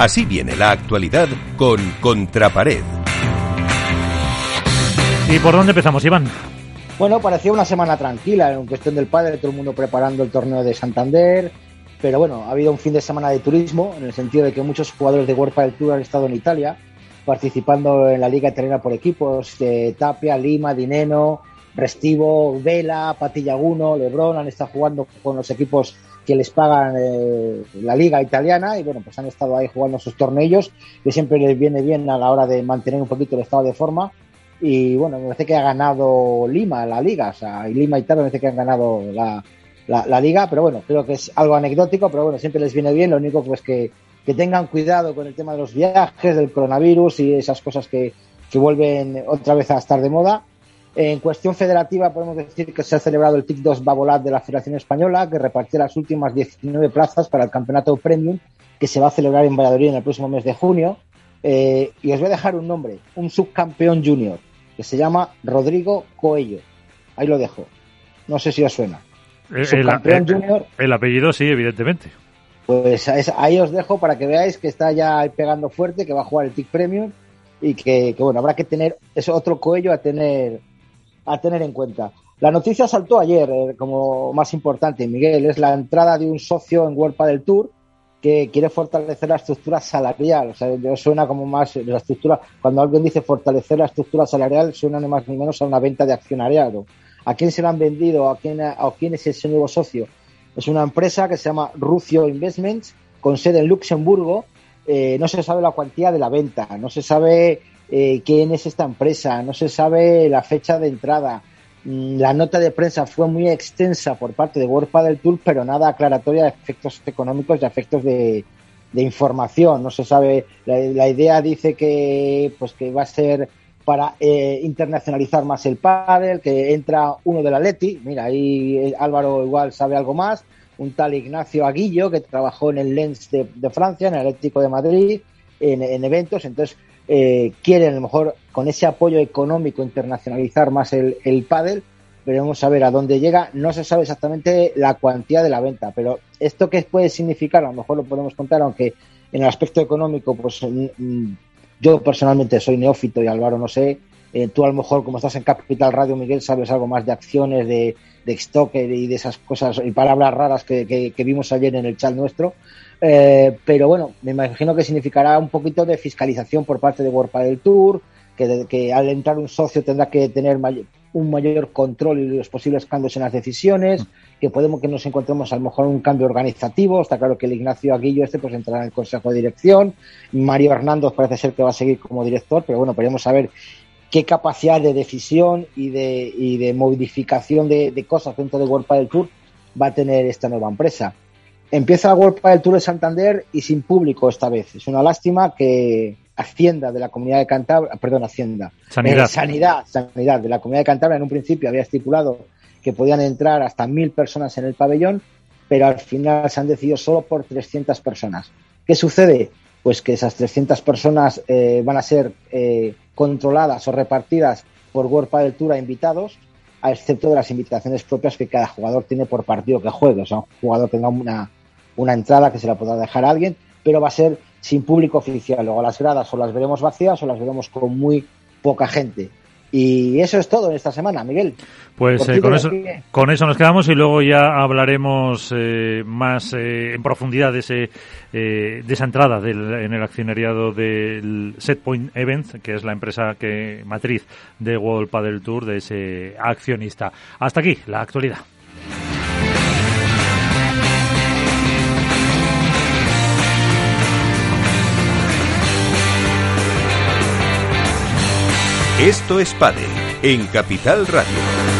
Así viene la actualidad con Contrapared. ¿Y por dónde empezamos, Iván? Bueno, parecía una semana tranquila en cuestión del padre, todo el mundo preparando el torneo de Santander, pero bueno, ha habido un fin de semana de turismo, en el sentido de que muchos jugadores de World del Tour han estado en Italia, participando en la Liga Italiana por equipos, de Tapia, Lima, Dineno, Restivo, Vela, Patillaguno, Lebron, han estado jugando con los equipos que les pagan eh, la liga italiana y bueno, pues han estado ahí jugando sus torneos que siempre les viene bien a la hora de mantener un poquito el estado de forma. Y bueno, me parece que ha ganado Lima la liga, o sea, y Lima y tal me parece que han ganado la, la, liga, pero bueno, creo que es algo anecdótico, pero bueno, siempre les viene bien, lo único pues que, que tengan cuidado con el tema de los viajes, del coronavirus y esas cosas que, que vuelven otra vez a estar de moda en cuestión federativa podemos decir que se ha celebrado el TIC 2 Babolat de la Federación Española, que repartió las últimas 19 plazas para el Campeonato Premium, que se va a celebrar en Valladolid en el próximo mes de junio. Eh, y os voy a dejar un nombre, un subcampeón junior, que se llama Rodrigo Coello. Ahí lo dejo. No sé si os suena. El, subcampeón junior. El apellido sí, evidentemente. Pues ahí os dejo para que veáis que está ya pegando fuerte, que va a jugar el TIC Premium y que, que bueno, habrá que tener, es otro Coello a tener a tener en cuenta. La noticia saltó ayer eh, como más importante, Miguel, es la entrada de un socio en Huelpa del Tour que quiere fortalecer la estructura salarial. O sea, suena como más la estructura, cuando alguien dice fortalecer la estructura salarial, suena ni más ni menos a una venta de accionariado. ¿A quién se lo han vendido? ¿A quién, a, quién es ese nuevo socio? Es una empresa que se llama Rucio Investments, con sede en Luxemburgo. Eh, no se sabe la cuantía de la venta, no se sabe eh, quién es esta empresa, no se sabe la fecha de entrada. Mm, la nota de prensa fue muy extensa por parte de World del Tour, pero nada aclaratoria de efectos económicos y efectos de, información. No se sabe. La, idea dice que, pues, que va a ser para eh, internacionalizar más el pádel, que entra uno de la Leti. Mira, ahí eh, Álvaro igual sabe algo más. Un tal Ignacio Aguillo, que trabajó en el Lens de, Francia, en el Atlético de Madrid, en eventos. Entonces, eh, quieren a lo mejor con ese apoyo económico internacionalizar más el, el pádel, veremos a ver a dónde llega. No se sabe exactamente la cuantía de la venta, pero esto qué puede significar, a lo mejor lo podemos contar, aunque en el aspecto económico, pues mm, mm, yo personalmente soy neófito y Álvaro no sé. Eh, tú a lo mejor, como estás en Capital Radio, Miguel, sabes algo más de acciones, de, de y de esas cosas y palabras raras que, que vimos ayer en el chat nuestro. Eh, pero bueno, me imagino que significará un poquito de fiscalización por parte de World del Tour, que, al entrar un socio tendrá que tener un mayor control y los posibles cambios en las decisiones, que podemos que nos encontremos a lo mejor un cambio organizativo. Está claro que el Ignacio Aguillo este pues entrará en el Consejo de Dirección. Mario Hernández parece ser que va a seguir como director, pero bueno, podemos saber qué capacidad de decisión y de, y de modificación de, de cosas dentro de World del Tour va a tener esta nueva empresa. Empieza la World del Tour de Santander y sin público esta vez. Es una lástima que Hacienda de la Comunidad de Cantabria, perdón, Hacienda, Sanidad. Eh, sanidad, Sanidad de la Comunidad de Cantabria en un principio había estipulado que podían entrar hasta mil personas en el pabellón, pero al final se han decidido solo por 300 personas. ¿Qué sucede? Pues que esas 300 personas eh, van a ser eh, controladas o repartidas por World del Tour a invitados, a excepto de las invitaciones propias que cada jugador tiene por partido que juegue. O sea, un jugador tenga una, una entrada que se la podrá dejar a alguien, pero va a ser sin público oficial. Luego las gradas o las veremos vacías o las veremos con muy poca gente. Y eso es todo en esta semana, Miguel. Pues eh, con, eso, con eso nos quedamos y luego ya hablaremos eh, más eh, en profundidad de, ese, de esa entrada en el accionariado del Setpoint Events, que es la empresa que matriz de World Padel Tour, de ese accionista. Hasta aquí la actualidad. Esto es Padel en Capital Radio.